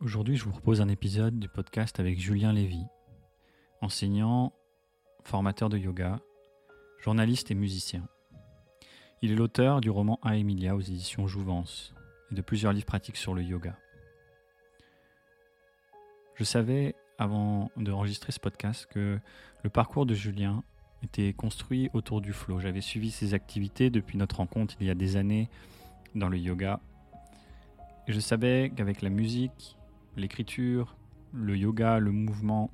Aujourd'hui, je vous propose un épisode du podcast avec Julien Lévy, enseignant, formateur de yoga, journaliste et musicien. Il est l'auteur du roman A Emilia aux éditions Jouvence et de plusieurs livres pratiques sur le yoga. Je savais, avant d'enregistrer ce podcast, que le parcours de Julien était construit autour du flow. J'avais suivi ses activités depuis notre rencontre il y a des années dans le yoga. Et je savais qu'avec la musique, l'écriture, le yoga, le mouvement,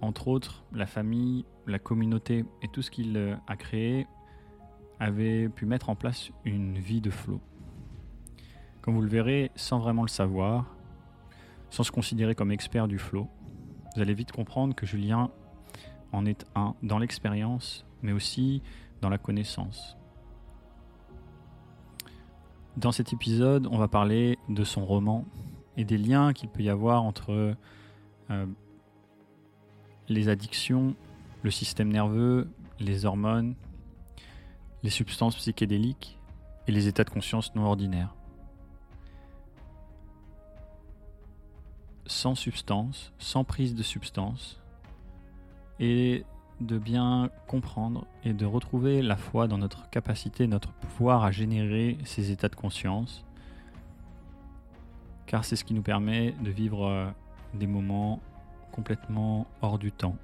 entre autres, la famille, la communauté et tout ce qu'il euh, a créé avait pu mettre en place une vie de flot. Comme vous le verrez, sans vraiment le savoir, sans se considérer comme expert du flow, vous allez vite comprendre que Julien en est un dans l'expérience, mais aussi dans la connaissance. Dans cet épisode, on va parler de son roman et des liens qu'il peut y avoir entre euh, les addictions, le système nerveux, les hormones, les substances psychédéliques et les états de conscience non ordinaires. Sans substance, sans prise de substance, et de bien comprendre et de retrouver la foi dans notre capacité, notre pouvoir à générer ces états de conscience car c'est ce qui nous permet de vivre euh, des moments complètement hors du temps,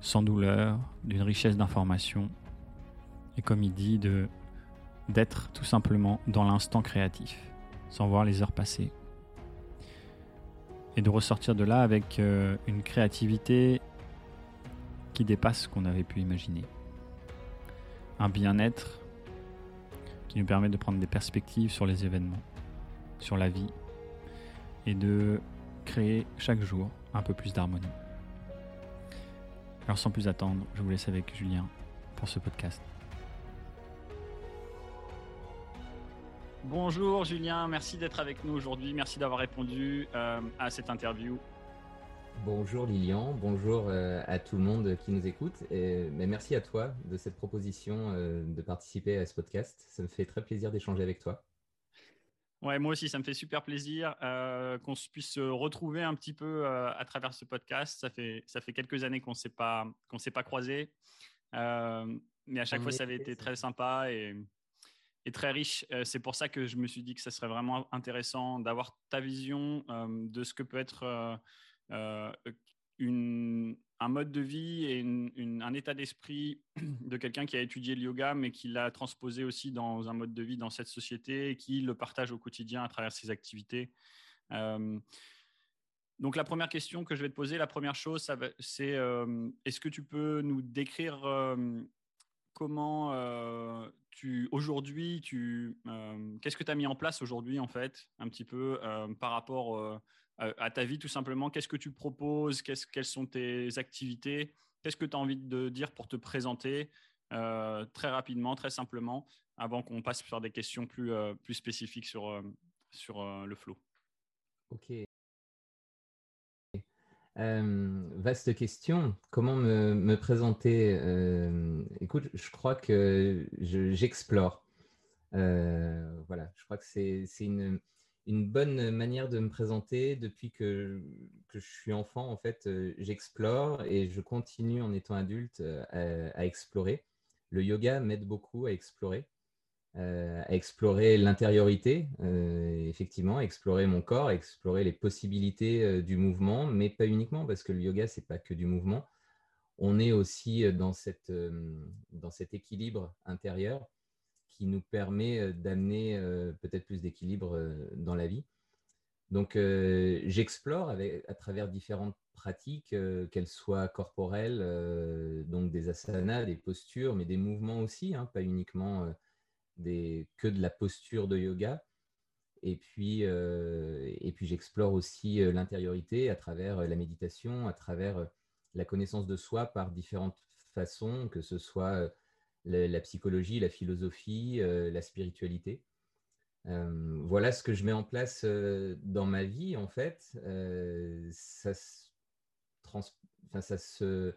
sans douleur, d'une richesse d'informations, et comme il dit, d'être tout simplement dans l'instant créatif, sans voir les heures passer, et de ressortir de là avec euh, une créativité qui dépasse ce qu'on avait pu imaginer. Un bien-être qui nous permet de prendre des perspectives sur les événements sur la vie et de créer chaque jour un peu plus d'harmonie. Alors sans plus attendre, je vous laisse avec Julien pour ce podcast. Bonjour Julien, merci d'être avec nous aujourd'hui, merci d'avoir répondu euh, à cette interview. Bonjour Lilian, bonjour euh, à tout le monde qui nous écoute. Et, mais merci à toi de cette proposition euh, de participer à ce podcast. Ça me fait très plaisir d'échanger avec toi. Ouais, moi aussi, ça me fait super plaisir euh, qu'on puisse se retrouver un petit peu euh, à travers ce podcast. Ça fait, ça fait quelques années qu'on ne s'est pas, qu'on s'est pas croisés. Euh, mais à chaque fois, ça avait été très sympa et, et très riche. c'est pour ça que je me suis dit que ça serait vraiment intéressant d'avoir ta vision de ce que peut être une, un mode de vie et un état d'esprit de quelqu'un qui a étudié le yoga, mais qui l'a transposé aussi dans un mode de vie dans cette société et qui le partage au quotidien à travers ses activités. Euh, donc la première question que je vais te poser, la première chose, c'est euh, est-ce que tu peux nous décrire euh, comment tu aujourd'hui, tu, qu'est-ce que tu as mis en place aujourd'hui en fait, un petit peu par rapport à ta vie tout simplement. Qu'est-ce que tu proposes? Quelles sont tes activités? Qu'est-ce que tu as envie de dire pour te présenter euh, très rapidement, très simplement, avant qu'on passe sur des questions plus, euh, plus spécifiques sur, euh, sur le flow? Ok. vaste question. Comment me, me présenter? Écoute, je crois que j'explore. voilà, je crois que c'est une, une bonne manière de me présenter depuis que, je suis enfant. En fait, euh, j'explore et je continue en étant adulte euh, à, explorer. Le yoga m'aide beaucoup à explorer, euh, à explorer l'intériorité, effectivement, à explorer mon corps, à explorer les possibilités du mouvement, mais pas uniquement parce que le yoga, c'est pas que du mouvement. On est aussi dans, cette, dans cet équilibre intérieur qui nous permet euh, d'amener euh, peut-être plus d'équilibre euh, dans la vie. Donc, j'explore à travers différentes pratiques, qu'elles soient corporelles, donc des asanas, des postures, mais des mouvements aussi, hein, pas uniquement des, que de la posture de yoga. Et puis, et puis j'explore aussi l'intériorité à travers la méditation, à travers la connaissance de soi par différentes façons, que ce soit la, psychologie, la philosophie, euh, la spiritualité. Euh, voilà ce que je mets en place euh, dans ma vie, en fait. ça, se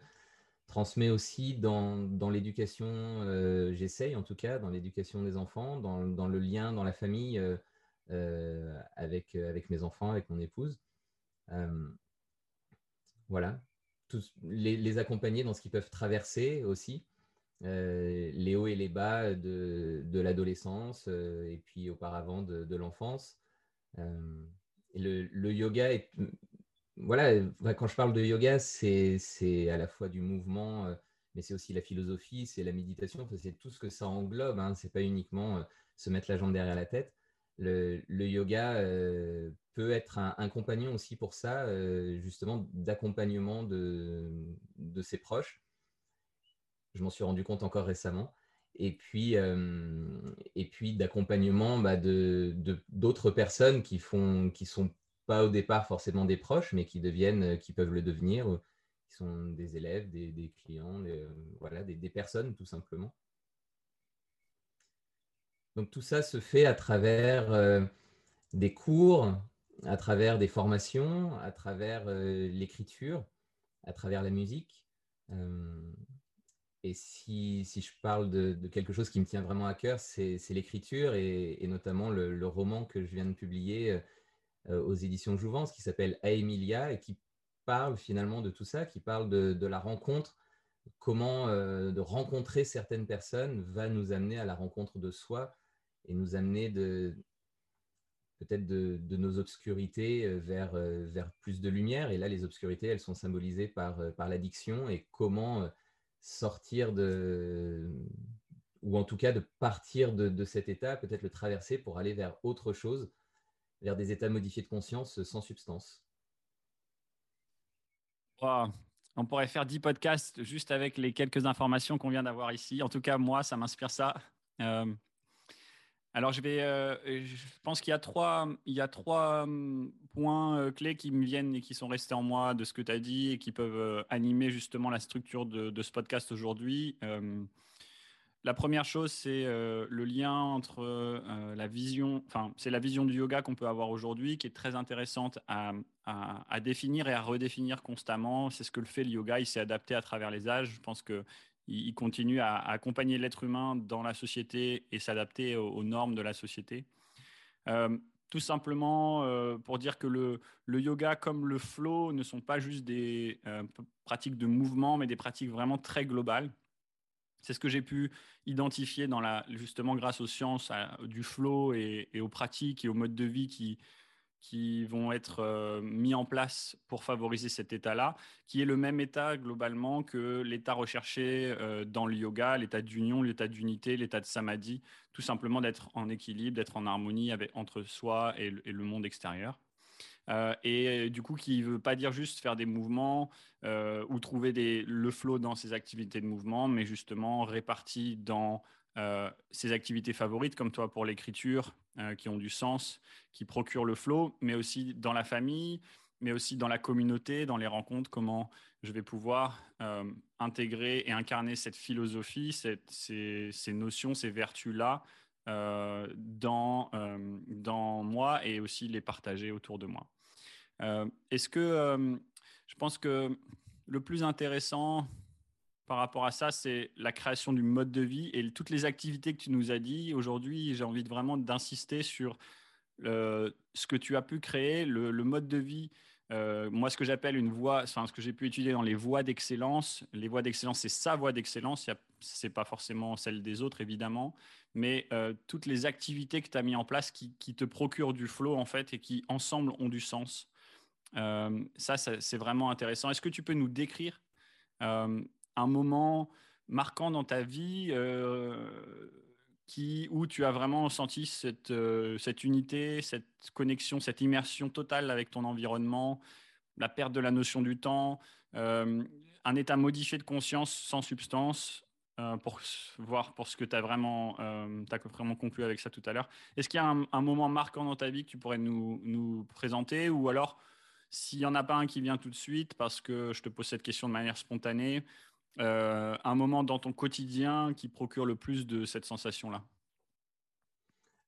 transmet aussi dans, dans l'éducation, j'essaye en tout cas, dans l'éducation des enfants, dans, dans, le lien dans la famille, avec, avec mes enfants, avec mon épouse. voilà, Tous, les, accompagner dans ce qu'ils peuvent traverser aussi, les hauts et les bas de, l'adolescence et puis auparavant de, l'enfance. le, le, yoga voilà, quand je parle de yoga, c'est à la fois du mouvement, euh, mais c'est aussi la philosophie, c'est la méditation, c'est tout ce que ça englobe. Hein. Ce n'est pas uniquement euh, se mettre la jambe derrière la tête. Le, yoga euh, peut être un, compagnon aussi pour ça, justement, d'accompagnement de, ses proches. Je m'en suis rendu compte encore récemment. Et puis, et puis d'accompagnement bah, de d'autres personnes qui, font, qui sont pas au départ forcément des proches, mais qui deviennent, euh, qui peuvent le devenir, euh, qui sont des élèves, des, clients, des, euh, voilà, des, personnes tout simplement. Donc tout ça se fait à travers des cours, à travers des formations, à travers l'écriture, à travers la musique. Et si, si, je parle de, quelque chose qui me tient vraiment à cœur, c'est l'écriture et, notamment le, roman que je viens de publier euh, aux éditions Jouvence qui s'appelle Aemilia et qui parle finalement de tout ça, qui parle de, la rencontre, comment euh, de rencontrer certaines personnes va nous amener à la rencontre de soi et nous amener de peut-être de, nos obscurités euh, vers, vers plus de lumière. Et là, les obscurités, elles sont symbolisées par, par l'addiction et comment sortir de, ou en tout cas de partir de, de cet état, peut-être le traverser pour aller vers autre chose vers des états modifiés de conscience sans substance. On pourrait faire 10 podcasts juste avec les quelques informations qu'on vient d'avoir ici. En tout cas, moi, ça m'inspire ça. Euh, alors, je, vais, euh, je pense qu'il y a trois, il y a trois hum, points euh, clés qui me viennent et qui sont restés en moi de ce que tu as dit et qui peuvent animer justement la structure de, ce podcast aujourd'hui. La première chose, c'est euh, le lien entre euh, la vision, enfin, c'est la vision du yoga qu'on peut avoir aujourd'hui, qui est très intéressante à, définir et à redéfinir constamment. C'est ce que le fait le yoga. Il s'est adapté à travers les âges. Je pense qu'il il continue à, accompagner l'être humain dans la société et s'adapter aux, normes de la société. Euh, tout simplement pour dire que le, yoga comme le flow ne sont pas juste des pratiques de mouvement, mais des pratiques vraiment très globales. C'est ce que j'ai pu identifier dans la, justement grâce aux sciences du flow et, aux pratiques et aux modes de vie qui, qui vont être euh, mis en place pour favoriser cet état-là, qui est le même état globalement que l'état recherché euh, dans le yoga, l'état d'union, l'état d'unité, l'état de samadhi, tout simplement d'être en équilibre, d'être en harmonie avec, entre soi et le monde extérieur. Euh, et du coup, qui ne veut pas dire juste faire des mouvements ou trouver le flow dans ses activités de mouvement, mais justement réparti dans ses activités favorites, comme toi pour l'écriture, qui ont du sens, qui procurent le flow, mais aussi dans la famille, mais aussi dans la communauté, dans les rencontres, comment je vais pouvoir intégrer et incarner cette philosophie, ces, notions, ces vertus-là dans, dans moi et aussi les partager autour de moi. Euh, est-ce que euh, je pense que le plus intéressant par rapport à ça, c'est la création du mode de vie et toutes les activités que tu nous as dit. Aujourd'hui, j'ai envie de vraiment d'insister sur euh, ce que tu as pu créer, le, mode de vie. moi, ce que j'appelle une voie, enfin, ce que j'ai pu étudier dans les voies d'excellence. Les voies d'excellence, c'est sa voie d'excellence. Ce n'est pas forcément celle des autres, évidemment. Mais toutes les activités que tu as mis en place qui, te procurent du flow, en fait, et qui, ensemble, ont du sens. Euh, ça, c'est vraiment intéressant. Est-ce que tu peux nous décrire euh, un moment marquant dans ta vie euh, qui, où tu as vraiment senti cette, cette unité, cette connexion, cette immersion totale avec ton environnement, la perte de la notion du temps, un état modifié de conscience sans substance pour voir pour ce que tu as vraiment, as vraiment conclu avec ça tout à l'heure. Est-ce qu'il y a un, un, moment marquant dans ta vie que tu pourrais nous, nous présenter? Ou alors s'il n'y en a pas un qui vient tout de suite, parce que je te pose cette question de manière spontanée, euh, un moment dans ton quotidien qui procure le plus de cette sensation-là?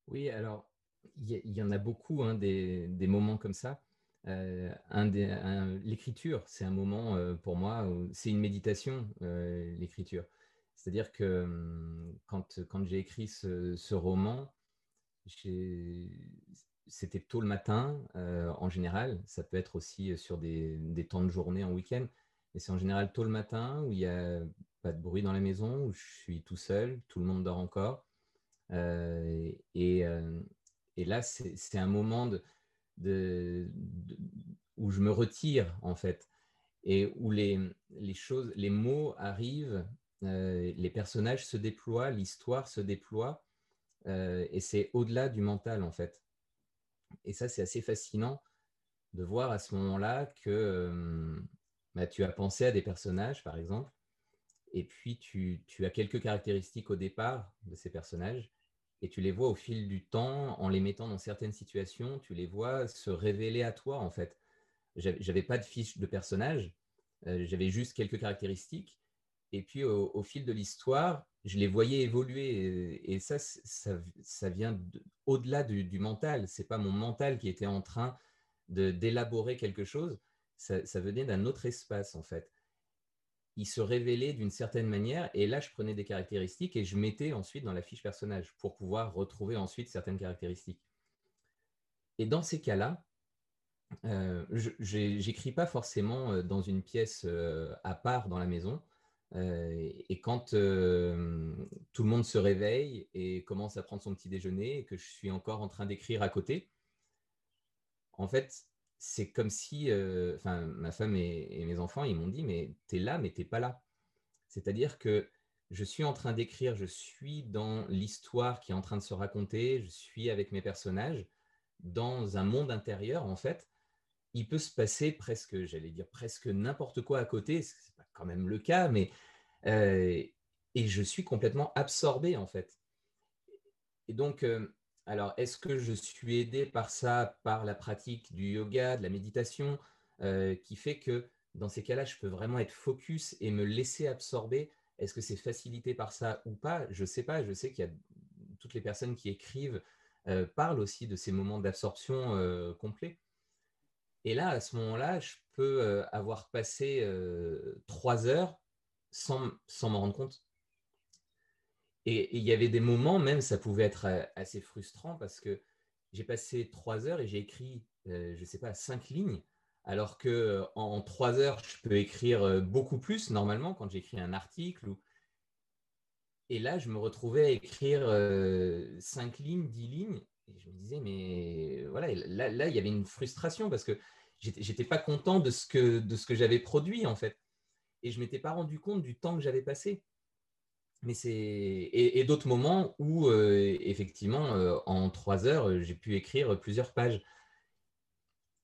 Oui, alors il y, en a beaucoup, hein, des, moments comme ça. Euh, l'écriture, c'est un moment euh, pour moi, c'est une méditation, l'écriture. C'est-à-dire que hum, quand, quand j'ai écrit ce, ce roman, c'était tôt le matin en général. Ça peut être aussi sur des, des temps de journée en week-end. Mais c'est en général tôt le matin où il n'y a pas de bruit dans la maison, où je suis tout seul, tout le monde dort encore. et, et, là, c'est un moment de, où je me retire en fait et où les, les choses, les mots arrivent, les personnages se déploient, l'histoire se déploie et c'est au-delà du mental en fait. Et ça, c'est assez fascinant de voir à ce moment-là que bah, tu as pensé à des personnages, par exemple, et puis tu, tu, as quelques caractéristiques au départ de ces personnages, et tu les vois au fil du temps, en les mettant dans certaines situations, tu les vois se révéler à toi, en fait. J'avais pas de fiche de personnage, j'avais juste quelques caractéristiques, et puis au, fil de l'histoire, je les voyais évoluer. Et, ça, ça, vient au-delà du, du, mental. C'est pas mon mental qui était en train d'élaborer quelque chose. Ça, venait d'un autre espace, en fait. Il se révélait d'une certaine manière. Et là, je prenais des caractéristiques et je mettais ensuite dans la fiche personnage pour pouvoir retrouver ensuite certaines caractéristiques. Et dans ces cas-là, euh, je n'écris pas forcément euh, dans une pièce euh, à part dans la maison. Euh, et quand tout le monde se réveille et commence à prendre son petit déjeuner et que je suis encore en train d'écrire à côté, en fait, c'est comme si, euh, enfin, ma femme et, mes enfants, ils m'ont dit, mais tu es là, mais t'es pas là. C'est-à-dire que je suis en train d'écrire, je suis dans l'histoire qui est en train de se raconter, je suis avec mes personnages dans un monde intérieur, en fait. Il peut se passer presque, j'allais dire presque n'importe quoi à côté quand même le cas, mais euh, et je suis complètement absorbé en fait. Et donc, euh, alors, est-ce que je suis aidé par ça, par la pratique du yoga, de la méditation, euh, qui fait que dans ces cas-là, je peux vraiment être focus et me laisser absorber? Est-ce que c'est facilité par ça ou pas? Je ne sais pas. Je sais qu'il y a toutes les personnes qui écrivent parlent aussi de ces moments d'absorption complet. Et là, à ce moment-là, je peux euh, avoir passé euh, trois heures sans, sans m'en rendre compte. Et il y avait des moments, même ça pouvait être euh, assez frustrant parce que j'ai passé trois heures et j'ai écrit, je ne sais pas, cinq lignes, alors que en trois heures, je peux écrire beaucoup plus normalement quand j'écris un article. Et là, je me retrouvais à écrire cinq lignes, dix lignes, et je me disais, mais voilà, là, là, il y avait une frustration parce que j'étais pas content de ce que, que j'avais produit, en fait. Et je m'étais pas rendu compte du temps que j'avais passé. Mais c'est et, d'autres moments où euh, effectivement euh, en trois heures j'ai pu écrire plusieurs pages.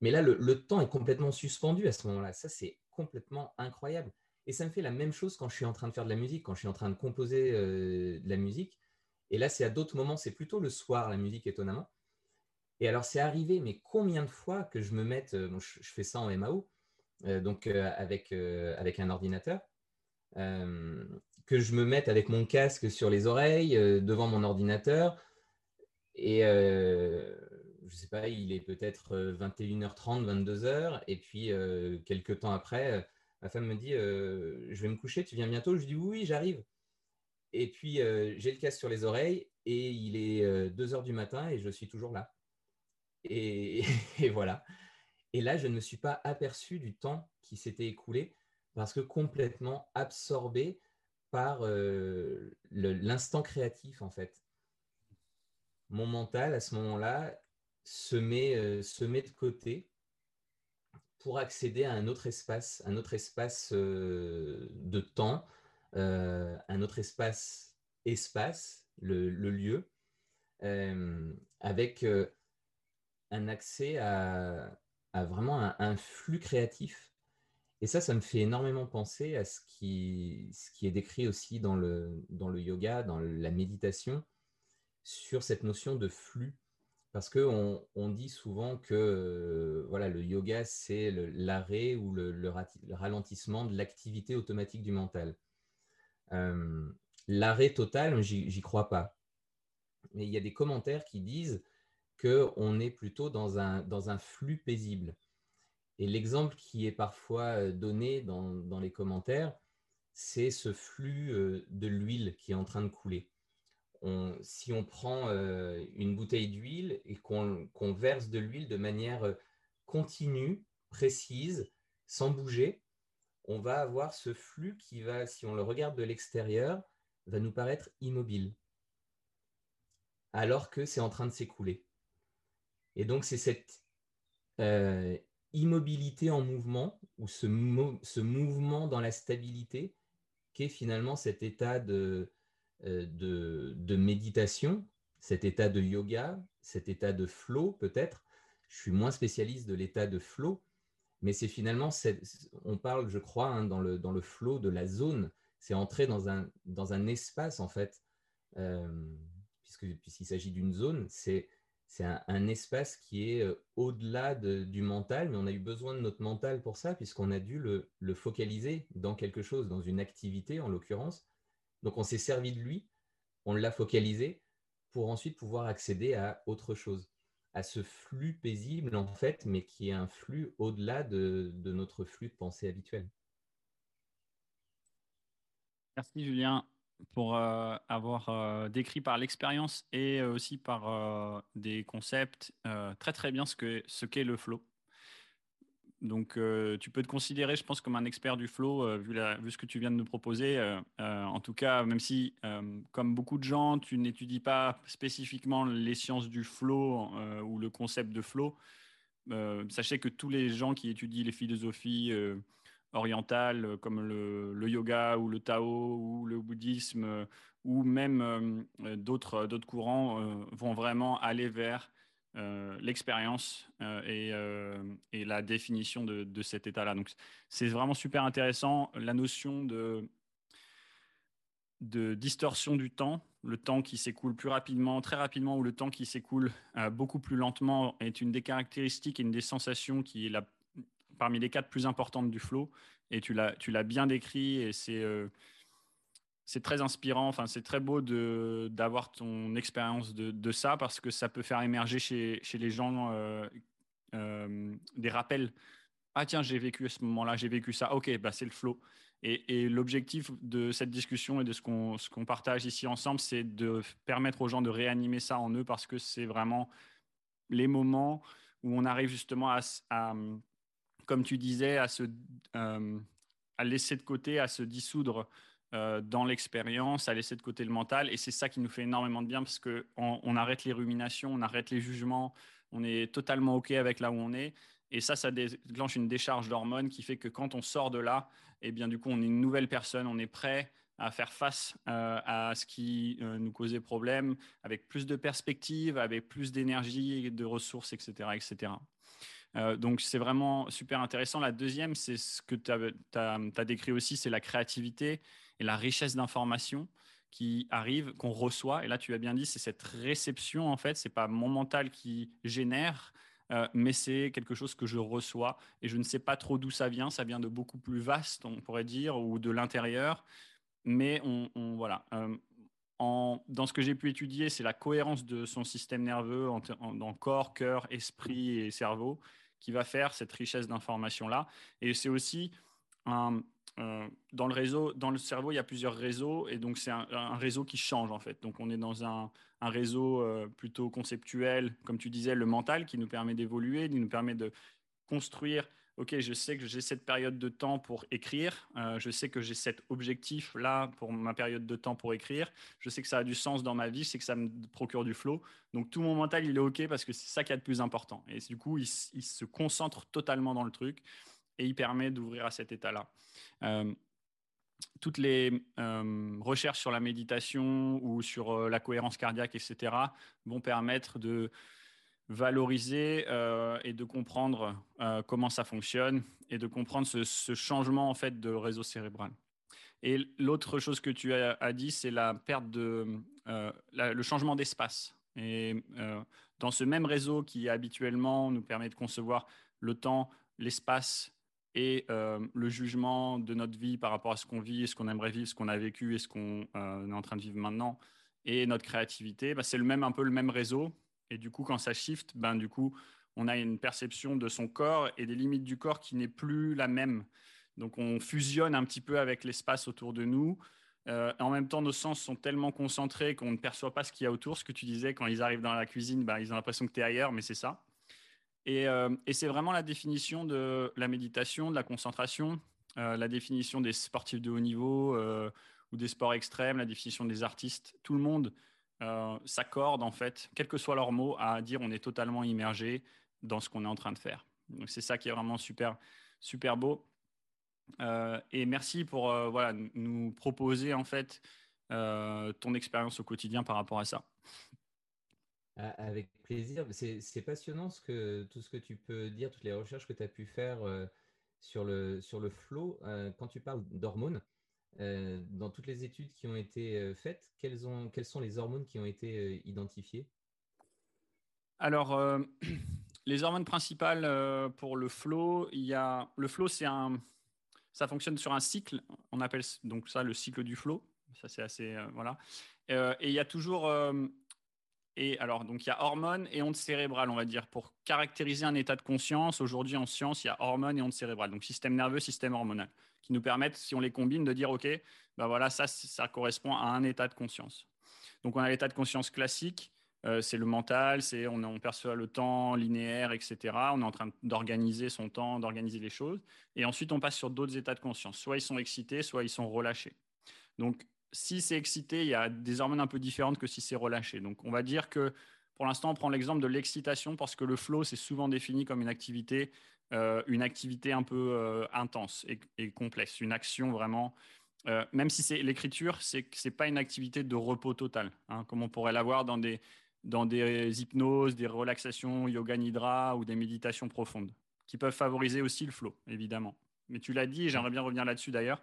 Mais là le, temps est complètement suspendu à ce moment-là. Ça c'est complètement incroyable. Et ça me fait la même chose quand je suis en train de faire de la musique, quand je suis en train de composer euh, de la musique. Et là c'est à d'autres moments, c'est plutôt le soir la musique étonnamment. Et alors, c'est arrivé, mais combien de fois que je me mette, euh, je, fais ça en MAO, euh, donc euh, avec, avec un ordinateur, que je me mette avec mon casque sur les oreilles, devant mon ordinateur, et je ne sais pas, il est peut-être 21h30, 22h, et puis quelques temps après, ma femme me dit, je vais me coucher, tu viens bientôt Je dis oui, j'arrive. Et puis, j'ai le casque sur les oreilles, et il est 2h du matin, et je suis toujours là. Et, voilà. Et là, je ne me suis pas aperçu du temps qui s'était écoulé parce que complètement absorbé par euh, l'instant créatif, en fait. Mon mental, à ce moment-là, se met, euh, se met de côté pour accéder à un autre espace, un autre espace euh, de temps, un autre espace espace, le, le lieu, avec un accès à, vraiment un, flux créatif. Et ça, ça me fait énormément penser à ce qui, est décrit aussi dans le, yoga, dans la méditation, sur cette notion de flux. Parce qu'on on dit souvent que euh, voilà, le yoga, c'est l'arrêt ou le, ralentissement de l'activité automatique du mental. Euh, l'arrêt total, j'y crois pas. Mais il y a des commentaires qui disent qu'on est plutôt dans un flux paisible. Et l'exemple qui est parfois euh, donné dans, dans les commentaires, c'est ce flux euh, de l'huile qui est en train de couler. si on prend euh, une bouteille d'huile et qu'on verse de l'huile de manière continue, précise, sans bouger, on va avoir ce flux qui va, si on le regarde de l'extérieur, va nous paraître immobile, alors que c'est en train de s'écouler. Et donc, c'est cette immobilité en mouvement, ou ce, ce, mouvement dans la stabilité, qui est finalement cet état de, euh, de, méditation, cet état de yoga, cet état de flow peut-être. Je suis moins spécialiste de l'état de flow, mais c'est finalement, on parle, je crois, hein, dans, le, dans le flow de la zone, c'est entrer dans un, dans un espace, en fait, euh, puisqu'il s'agit d'une zone, c'est, c'est un, espace qui est euh, au-delà du mental, mais on a eu besoin de notre mental pour ça, puisqu'on a dû le, le, focaliser dans quelque chose, dans une activité en l'occurrence. Donc on s'est servi de lui, on l'a focalisé pour ensuite pouvoir accéder à autre chose à ce flux paisible, en fait, mais qui est un flux au-delà de, notre flux de pensée habituel. Merci Julien pour euh, avoir euh, décrit par l'expérience et euh, aussi par des concepts très très bien ce qu'est ce qu'est le flow. Donc, tu peux te considérer, je pense, comme un expert du flow, vu, vu, ce que tu viens de nous proposer. En tout cas, même si, comme beaucoup de gens, tu n'étudies pas spécifiquement les sciences du flow ou le concept de flow, sachez que tous les gens qui étudient les philosophies orientales, comme le, yoga ou le Tao ou le bouddhisme, ou même d'autres courants, vont vraiment aller vers euh, l'expérience euh, euh, et, la définition de, cet état-là. Donc, c'est vraiment super intéressant. La notion de, de distorsion du temps, le temps qui s'écoule plus rapidement, très rapidement, ou le temps qui s'écoule beaucoup plus lentement, est une des caractéristiques et une des sensations qui est la, parmi les quatre plus importantes du flow. Et tu l'as bien décrit, et c'est c'est très inspirant. Enfin, c'est très beau d'avoir ton expérience de, ça parce que ça peut faire émerger chez, chez les gens euh, euh, des rappels. Ah tiens, j'ai vécu à ce moment-là, j'ai vécu ça. Ok, bah c'est le flow. Et, l'objectif de cette discussion et de ce qu'on partage ici ensemble, c'est de permettre aux gens de réanimer ça en eux parce que c'est vraiment les moments où on arrive justement à, comme tu disais, à se euh, à laisser de côté, à se dissoudre euh, dans l'expérience, à laisser de côté le mental. Et c'est ça qui nous fait énormément de bien parce qu'on on arrête les ruminations, on arrête les jugements, on est totalement OK avec là où on est. Et ça, ça déclenche une décharge d'hormones qui fait que quand on sort de là, eh bien, du coup, on est une nouvelle personne, on est prêt à faire face euh, à ce qui nous causait problème, avec plus de perspectives, avec plus d'énergie, de ressources, etc. etc. donc, c'est vraiment super intéressant. La deuxième, c'est ce que tu as, décrit aussi, c'est la créativité et la richesse d'informations qui arrive, qu'on reçoit. Et là, tu as bien dit, c'est cette réception, en fait, c'est pas mon mental qui génère, euh, mais c'est quelque chose que je reçois et je ne sais pas trop d'où ça vient. Ça vient de beaucoup plus vaste, on pourrait dire, ou de l'intérieur. Mais on, voilà. Euh, dans ce que j'ai pu étudier, c'est la cohérence de son système nerveux en, corps, cœur, esprit et cerveau qui va faire cette richesse d'informations-là. Et c'est aussi euh, dans le réseau, dans le cerveau, il y a plusieurs réseaux et donc c'est un, réseau qui change en fait. Donc on est dans un, réseau euh, plutôt conceptuel, comme tu disais, le mental qui nous permet d'évoluer, qui nous permet de construire. Ok, je sais que j'ai cette période de temps pour écrire. Euh, je sais que j'ai cet objectif là pour ma période de temps pour écrire. Je sais que ça a du sens dans ma vie. Je sais que ça me procure du flow. Donc tout mon mental, il est ok parce que c'est ça qui est le plus important. Et du coup, il se concentre totalement dans le truc et il permet d'ouvrir à cet état-là. Euh, toutes les euh, recherches sur la méditation ou sur la cohérence cardiaque, etc., vont permettre de valoriser et de comprendre comment ça fonctionne et de comprendre ce, changement en fait de réseau cérébral. Et l'autre chose que tu as, dit, c'est la perte de le changement d'espace. Et dans ce même réseau qui habituellement nous permet de concevoir le temps, l'espace et euh, le jugement de notre vie par rapport à ce qu'on vit, ce qu'on aimerait vivre, ce qu'on a vécu et ce qu'on euh, est en train de vivre maintenant, et notre créativité, bah, c'est le même, un peu le même réseau. Et du coup, quand ça shift, ben, du coup, on a une perception de son corps et des limites du corps qui n'est plus la même. Donc, on fusionne un petit peu avec l'espace autour de nous. en même temps, nos sens sont tellement concentrés qu'on ne perçoit pas ce qu'il y a autour. Ce que tu disais, quand ils arrivent dans la cuisine, bah, ils ont l'impression que tu es ailleurs, mais c'est ça. Et, et c'est vraiment la définition de la méditation, de la concentration, la définition des sportifs de haut niveau ou des sports extrêmes, la définition des artistes. Tout le monde euh, s'accordent en fait, quels que soient leurs mots, à dire on est totalement immergé dans ce qu'on est en train de faire. Donc c'est ça qui est vraiment super, super beau. Euh, et merci pour euh, voilà, nous proposer en fait ton expérience au quotidien par rapport à ça. Avec plaisir. C'est passionnant que, tout ce que tu peux dire, toutes les recherches que tu as pu faire sur, le, sur le flow. quand tu parles d'hormones, euh, dans toutes les études qui ont été euh, faites, quelles, ont, quelles sont les hormones qui ont été euh, identifiées? Alors, les hormones principales pour le flow, il y a le flow, c'est un, ça fonctionne sur un cycle. On appelle donc ça le cycle du flow. Ça, c'est assez voilà. et il y a toujours et alors, donc il y a hormones et ondes cérébrales, on va dire, pour caractériser un état de conscience. Aujourd'hui, en science, il y a hormones et ondes cérébrales, donc système nerveux, système hormonal qui nous permettent, si on les combine, de dire, OK, ben voilà, ça, correspond à un état de conscience. Donc, on a l'état de conscience classique, euh, c'est le mental, c'est on, perçoit le temps linéaire, etc. On est en train d'organiser son temps, d'organiser les choses. Et ensuite, on passe sur d'autres états de conscience. Soit ils sont excités, soit ils sont relâchés. Donc, si c'est excité, il y a des hormones un peu différentes que si c'est relâché. Donc, on va dire que pour l'instant, on prend l'exemple de l'excitation parce que le flow, c'est souvent défini comme une activité euh, une activité un peu euh, intense et, complexe, une action vraiment. Euh, même si c'est l'écriture, c'est c'est pas une activité de repos total, hein, comme on pourrait l'avoir dans des dans des hypnoses, des relaxations yoga nidra ou des méditations profondes, qui peuvent favoriser aussi le flow, évidemment. Mais tu l'as dit, j'aimerais bien revenir là-dessus d'ailleurs,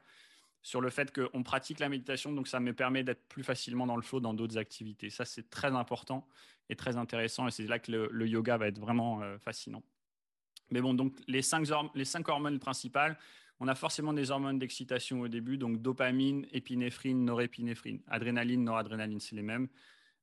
sur le fait qu'on pratique la méditation, donc ça me permet d'être plus facilement dans le flow dans d'autres activités. Ça, c'est très important et très intéressant, et c'est là que le, yoga va être vraiment fascinant. Mais bon, donc les cinq, hormones principales, on a forcément des hormones d'excitation au début, donc dopamine, épinéphrine, norépinéphrine, adrénaline, noradrénaline, c'est les mêmes.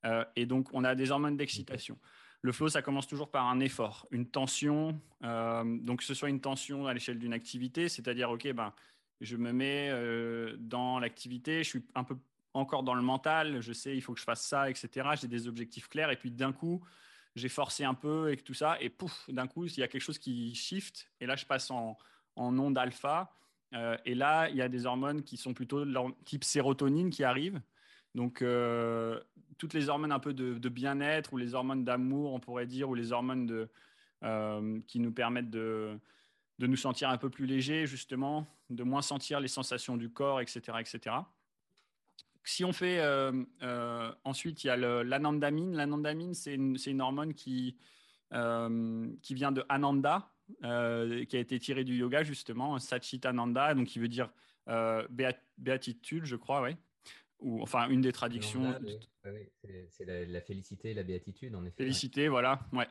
Euh, et donc, on a des hormones d'excitation. Le flow, ça commence toujours par un effort, une tension. Euh, donc, que ce soit une tension à l'échelle d'une activité, c'est-à-dire, OK, ben, je me mets euh, dans l'activité, je suis un peu encore dans le mental, je sais, il faut que je fasse ça, etc. J'ai des objectifs clairs. Et puis, d'un coup, j'ai forcé un peu et tout ça, et pouf, d'un coup, il y a quelque chose qui shift, et là, je passe en, en onde alpha, euh, et là, il y a des hormones qui sont plutôt type sérotonine qui arrivent. Donc, euh, toutes les hormones un peu de, bien-être, ou les hormones d'amour, on pourrait dire, ou les hormones de, euh, qui nous permettent de, de nous sentir un peu plus légers, justement, de moins sentir les sensations du corps, etc., etc si on fait euh, euh, ensuite, il y a l'anandamine. L'anandamine, c'est une, hormone qui, euh, qui vient de Ananda, qui a été tirée du yoga justement, Satchitananda, donc qui veut dire béatitude, je crois, ouais. Ou enfin une des traductions. c'est la, félicité, la béatitude, en effet. Félicité, voilà, ouais.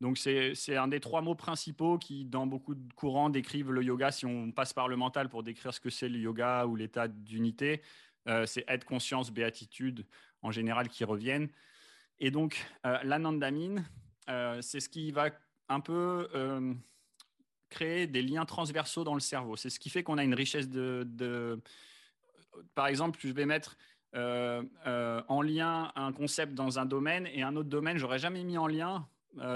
Donc c'est un des trois mots principaux qui, dans beaucoup de courants, décrivent le yoga. Si on passe par le mental pour décrire ce que c'est le yoga ou l'état d'unité, euh, c'est être conscience, béatitude en général qui reviennent. Et donc, euh, l'anandamine, euh, c'est ce qui va un peu créer des liens transversaux dans le cerveau. C'est ce qui fait qu'on a une richesse de, Par exemple, je vais mettre en lien un concept dans un domaine et un autre domaine, j'aurais jamais mis en lien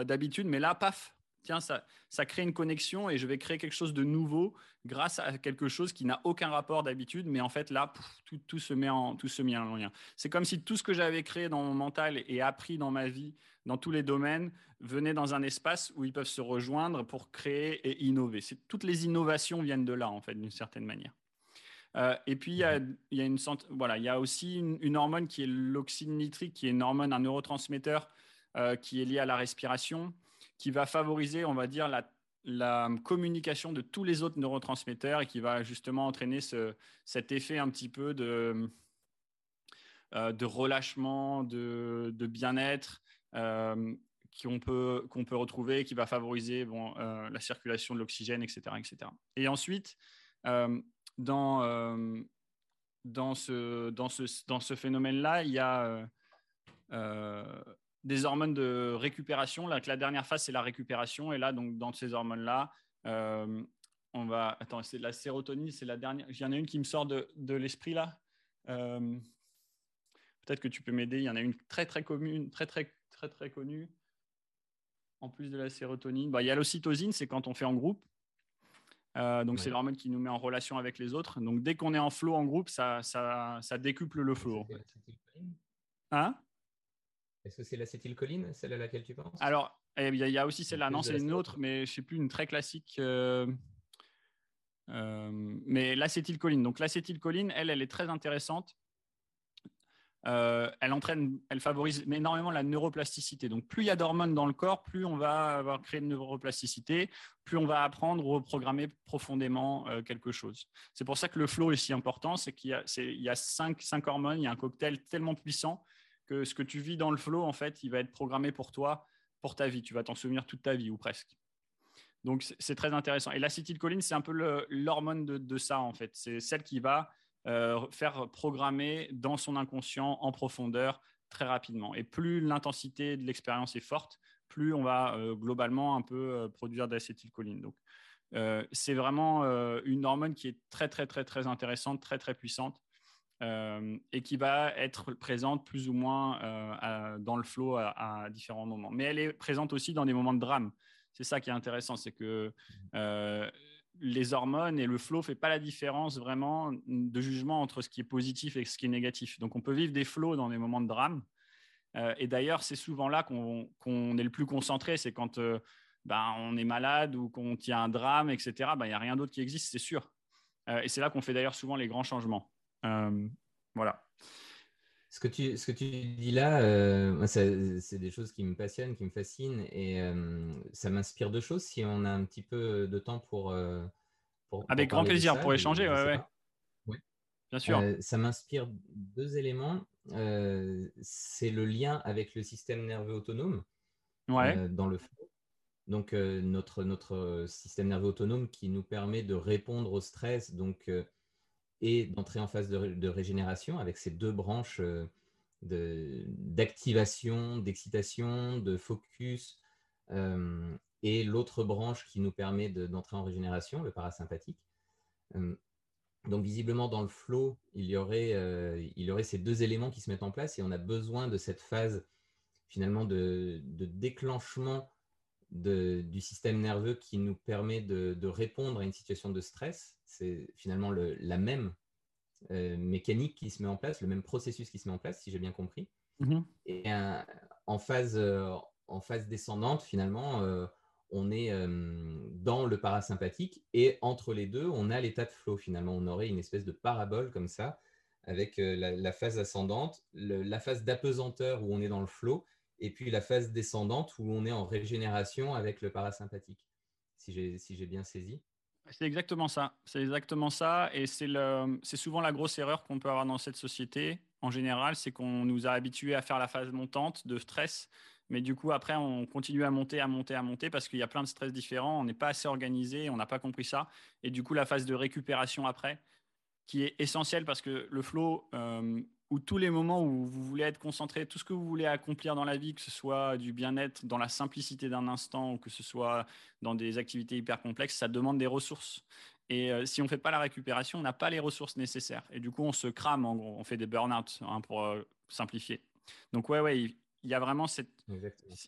d'habitude, mais là, paf, tiens, ça, ça crée une connexion et je vais créer quelque chose de nouveau grâce à quelque chose qui n'a aucun rapport d'habitude, mais en fait là, tout, se met en, tout se met en lien. C'est comme si tout ce que j'avais créé dans mon mental et appris dans ma vie, dans tous les domaines, venait dans un espace où ils peuvent se rejoindre pour créer et innover. Toutes les innovations viennent de là, en fait, d'une certaine manière. Euh, et puis, il y a, une, voilà, il y a aussi une, hormone qui est l'oxyde nitrique, qui est une hormone, un neurotransmetteur euh, qui est lié à la respiration qui va favoriser, on va dire, la, communication de tous les autres neurotransmetteurs et qui va justement entraîner cet effet un petit peu de, euh, de relâchement, de, bien-être euh, qu'on peut, peut retrouver, qui va favoriser bon, euh, la circulation de l'oxygène, etc., etc. Et ensuite, dans, dans ce, dans ce, dans ce phénomène-là, il y a des hormones de récupération. Là, la dernière phase, c'est la récupération. Et là, donc, dans ces hormones-là, euh, on va. Attends, c'est la sérotonine, c'est la dernière. Il y en a une qui me sort de, l'esprit là. Peut-être que tu peux m'aider. Il y en a une très très commune, très très très très connue. En plus de la sérotonine, bah, il y a l'ocytosine, c'est quand on fait en groupe. Euh, donc, c'est l'hormone qui nous met en relation avec les autres. Donc, dès qu'on est en flow en groupe, ça, ça, ça décuple le flow. En fait. Hein? Est-ce que c'est l'acétylcholine, celle à laquelle tu penses? Alors, eh il y, a aussi celle-là. Non, c'est une autre, mais je ne sais plus, une très classique. Euh, euh, mais l'acétylcholine. Donc, l'acétylcholine, elle, elle est très intéressante euh, elle entraîne, elle favorise énormément la neuroplasticité. Donc, plus il y a d'hormones dans le corps, plus on va avoir créé de neuroplasticité, plus on va apprendre ou reprogrammer profondément euh, quelque chose. C'est pour ça que le flow est si important, c'est qu'il y a, il y a cinq, cinq, hormones, il y a un cocktail tellement puissant que ce que tu vis dans le flow, en fait, il va être programmé pour toi, pour ta vie. Tu vas t'en souvenir toute ta vie ou presque. Donc, c'est très intéressant. Et l'acétylcholine, c'est un peu l'hormone de, ça, en fait. C'est celle qui va euh, faire programmer dans son inconscient en profondeur très rapidement. Et plus l'intensité de l'expérience est forte, plus on va euh, globalement un peu euh, produire d'acétylcholine. Donc, c'est vraiment une hormone qui est très, très, très, très intéressante, très, très puissante. Et qui va être présente plus ou moins dans le flow à, différents moments. Mais elle est présente aussi dans des moments de drame. C'est ça qui est intéressant, c'est que les hormones et le flow ne fait pas la différence vraiment de jugement entre ce qui est positif et ce qui est négatif. Donc, on peut vivre des flows dans des moments de drame. Euh, et d'ailleurs, c'est souvent là qu'on est le plus concentré. C'est quand euh, ben, on est malade ou qu'on y a un drame, etc. Ben, il n'y a rien d'autre qui existe, c'est sûr. Euh, et c'est là qu'on fait d'ailleurs souvent les grands changements. Voilà. Ce que, tu, ce que tu dis là, c'est des choses qui me passionnent, qui me fascinent, et ça m'inspire deux choses. Si on a un petit peu de temps pour... pour Avec grand plaisir, pour échanger, ouais, ouais. Bien sûr. ça m'inspire deux éléments. c'est le lien avec le système nerveux autonome dans le flow. Donc, notre, notre système nerveux autonome qui nous permet de répondre au stress, donc et d'entrer en phase de, régénération avec ces deux branches euh, d'activation, d'excitation, de focus, euh, et l'autre branche qui nous permet d'entrer en régénération, le parasympathique. Euh, donc visiblement dans le flow, il y, aurait, il y aurait ces deux éléments qui se mettent en place et on a besoin de cette phase finalement de, déclenchement du système nerveux qui nous permet de, répondre à une situation de stress c'est finalement la même euh, mécanique qui se met en place, le même processus qui se met en place, si j'ai bien compris. Mm-hmm. Et en, phase, euh, en phase descendante, finalement, euh, on est dans le parasympathique et entre les deux, on a l'état de flow. Finalement, on aurait une espèce de parabole comme ça, avec la, phase ascendante, la phase d'apesanteur où on est dans le flow, et puis la phase descendante où on est en régénération avec le parasympathique, si j'ai bien saisi. C'est exactement ça. C'est exactement ça. Et c'est souvent la grosse erreur qu'on peut avoir dans cette société. En général, c'est qu'on nous a habitués à faire la phase montante de stress. Mais du coup, après, on continue à monter, à monter, à monter parce qu'il y a plein de stress différents. On n'est pas assez organisé, on n'a pas compris ça. Et du coup, la phase de récupération après, qui est essentielle parce que le flow, euh, ou tous les moments où vous voulez être concentré, tout ce que vous voulez accomplir dans la vie, que ce soit du bien-être dans la simplicité d'un instant ou que ce soit dans des activités hyper complexes, ça demande des ressources. Et euh, si on ne fait pas la récupération, on n'a pas les ressources nécessaires. Et du coup, on se crame, en gros, on fait des burn-out hein, pour euh, simplifier. Donc, ouais, ouais, il, y a vraiment cette,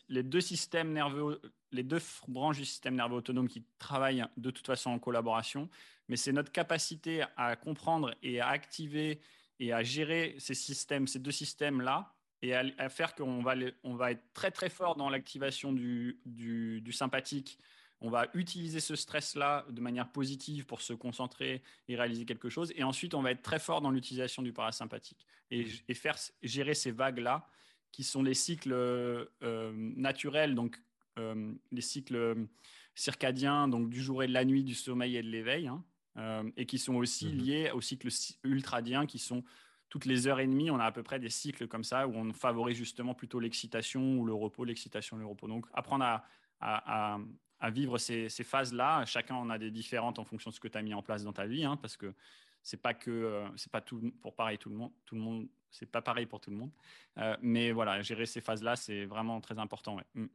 les deux systèmes nerveux, les deux branches du système nerveux autonome qui travaillent de toute façon en collaboration. Mais c'est notre capacité à comprendre et à activer et à gérer ces systèmes, ces deux systèmes-là, et à, faire qu'on va, on va être très très fort dans l'activation du, du, sympathique. On va utiliser ce stress-là de manière positive pour se concentrer et réaliser quelque chose. Et ensuite, on va être très fort dans l'utilisation du parasympathique et, et, faire gérer ces vagues-là qui sont les cycles euh, naturels, donc euh, les cycles circadiens, donc du jour et de la nuit, du sommeil et de l'éveil. Hein. Euh, et qui sont aussi mmh liés au cycle ultradien, qui sont toutes les heures et demie, on a à peu près des cycles comme ça où on favorise justement plutôt l'excitation ou le repos, l'excitation, le repos. Donc apprendre à, à, à, vivre ces, ces phases-là, chacun en a des différentes en fonction de ce que tu as mis en place dans ta vie, hein, parce que c'est pas que euh, c'est pas tout pour pareil tout le monde, tout le monde, c'est pas pareil pour tout le monde. Euh, mais voilà, gérer ces phases-là, c'est vraiment très important. Mmh.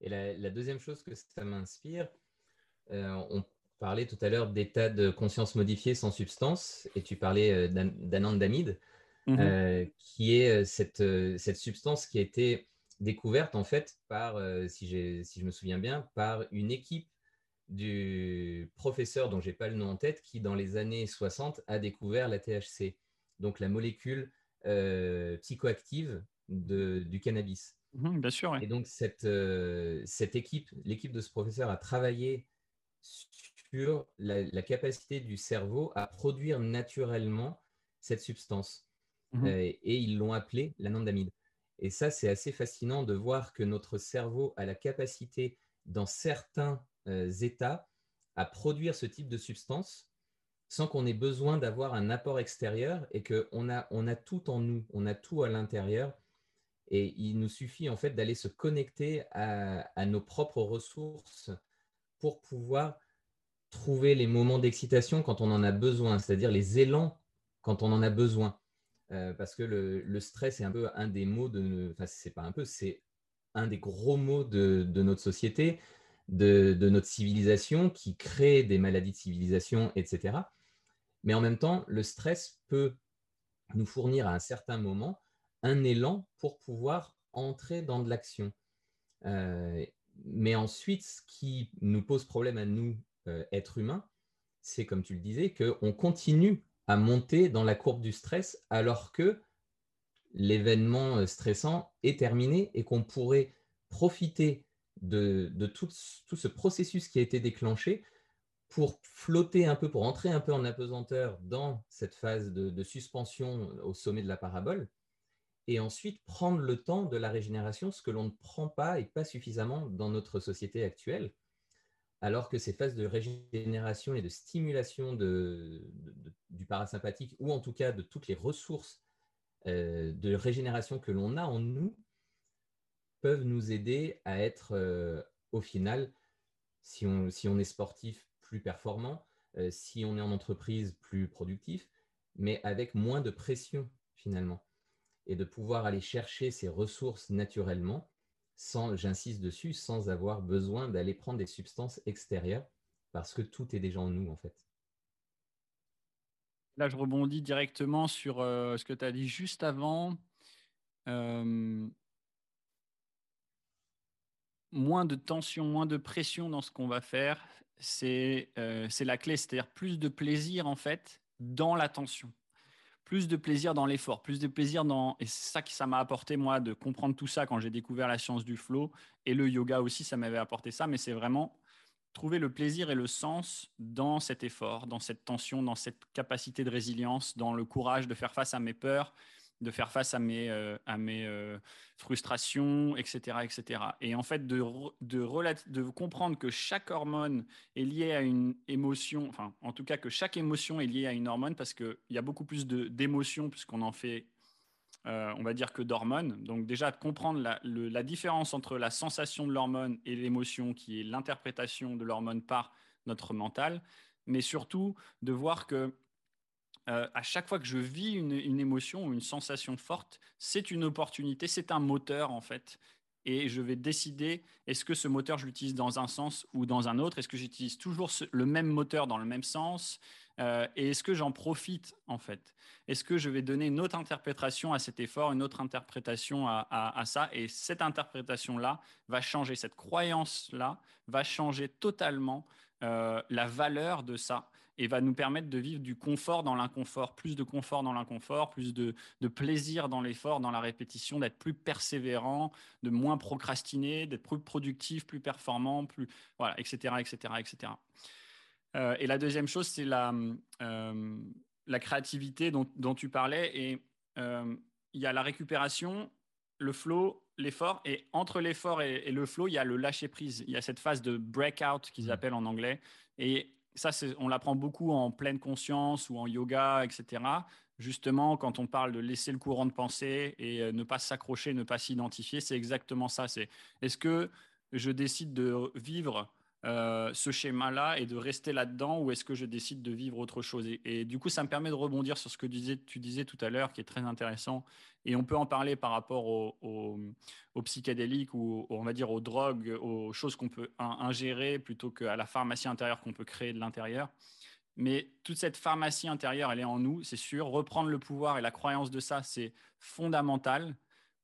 Et la, la, deuxième chose que ça m'inspire, on parlais tout à l'heure d'état de conscience modifié sans substance, et tu parlais d'anandamide, mmh qui est cette, cette substance qui a été découverte en fait par, si, si je me souviens bien, par une équipe du professeur dont je n'ai pas le nom en tête, qui dans les années 60 a découvert la THC, donc la molécule psychoactive de, du cannabis. Mmh, bien sûr. Et donc cette, cette équipe, l'équipe de ce professeur a travaillé sur la, capacité du cerveau à produire naturellement cette substance. Mmh et, ils l'ont appelée l'anandamide. Et ça, c'est assez fascinant de voir que notre cerveau a la capacité, dans certains états, à produire ce type de substance sans qu'on ait besoin d'avoir un apport extérieur et qu'on a, on a tout en nous, on a tout à l'intérieur. Et il nous suffit en fait d'aller se connecter à, nos propres ressources pour pouvoir trouver les moments d'excitation quand on en a besoin, c'est-à-dire les élans quand on en a besoin. Euh, parce que le, stress est un peu un des mots de, enfin c'est pas un peu, c'est un des gros mots de, notre société, de, notre civilisation, qui crée des maladies de civilisation, etc. Mais en même temps, le stress peut nous fournir à un certain moment un élan pour pouvoir entrer dans de l'action. Euh, mais ensuite, ce qui nous pose problème à nous, euh, êtres humains, c'est comme tu le disais, qu'on continue à monter dans la courbe du stress alors que l'événement euh, stressant est terminé et qu'on pourrait profiter de, tout, ce processus qui a été déclenché pour flotter un peu, pour entrer un peu en apesanteur dans cette phase de suspension au sommet de la parabole et ensuite prendre le temps de la régénération, ce que l'on ne prend pas et pas suffisamment dans notre société actuelle, alors que ces phases de régénération et de stimulation du parasympathique, ou en tout cas de toutes les ressources euh, de régénération que l'on a en nous, peuvent nous aider à être, euh, au final, si on, est sportif, plus performant, euh, si on est en entreprise, plus productif, mais avec moins de pression finalement. Et de pouvoir aller chercher ces ressources naturellement, sans, j'insiste dessus, sans avoir besoin d'aller prendre des substances extérieures, parce que tout est déjà en nous en fait. Là, je rebondis directement sur euh, ce que tu as dit juste avant. Euh, moins de tension, moins de pression dans ce qu'on va faire, c'est euh, la clé, c'est-à-dire plus de plaisir en fait dans la tension plus de plaisir dans l'effort, plus de plaisir dans... Et c'est ça qui ça m'a apporté, moi, de comprendre tout ça quand j'ai découvert la science du flow. Et le yoga aussi, ça m'avait apporté ça. Mais c'est vraiment trouver le plaisir et le sens dans cet effort, dans cette tension, dans cette capacité de résilience, dans le courage de faire face à mes peurs, de faire face à mes, euh, à mes euh, frustrations, etc., etc. Et en fait, de, de, de comprendre que chaque hormone est liée à une émotion, enfin, en tout cas, que chaque émotion est liée à une hormone parce qu'il y a beaucoup plus d'émotions puisqu'on en fait, euh, on va dire, que d'hormones. Donc, déjà, de comprendre la, la différence entre la sensation de l'hormone et l'émotion, qui est l'interprétation de l'hormone par notre mental, mais surtout de voir que euh, à chaque fois que je vis une, émotion ou une sensation forte, c'est une opportunité, c'est un moteur en fait. Et je vais décider, est-ce que ce moteur, je l'utilise dans un sens ou dans un autre? Est-ce que j'utilise toujours le même moteur dans le même sens? Euh, Et est-ce que j'en profite en fait? Est-ce que je vais donner une autre interprétation à cet effort, une autre interprétation à ça? Et cette interprétation-là va changer, cette croyance-là va changer totalement euh, la valeur de ça et va nous permettre de vivre du confort dans l'inconfort, plus de confort dans l'inconfort, plus de, plaisir dans l'effort, dans la répétition, d'être plus persévérant, de moins procrastiner, d'être plus productif, plus performant, plus voilà, etc., etc., etc. et la deuxième chose, c'est la, euh, la créativité dont, dont, tu parlais. Et euh, il y a la récupération, le flow, l'effort. Et entre l'effort et, le flow, il y a le lâcher prise. Il y a cette phase de breakout qu'ils mmh. appellent en anglais. Et ça, on l'apprend beaucoup en pleine conscience ou en yoga, etc. Justement, quand on parle de laisser le courant de pensée et euh, ne pas s'accrocher, ne pas s'identifier, c'est exactement ça. C'est est-ce que je décide de vivre euh, ce schéma-là et de rester là-dedans ou est-ce que je décide de vivre autre chose et, du coup, ça me permet de rebondir sur ce que tu disais, tout à l'heure, qui est très intéressant. Et on peut en parler par rapport aux, psychédéliques ou on va dire aux drogues, aux choses qu'on peut ingérer plutôt qu'à la pharmacie intérieure qu'on peut créer de l'intérieur. Mais toute cette pharmacie intérieure, elle est en nous, c'est sûr. Reprendre le pouvoir et la croyance de ça, c'est fondamental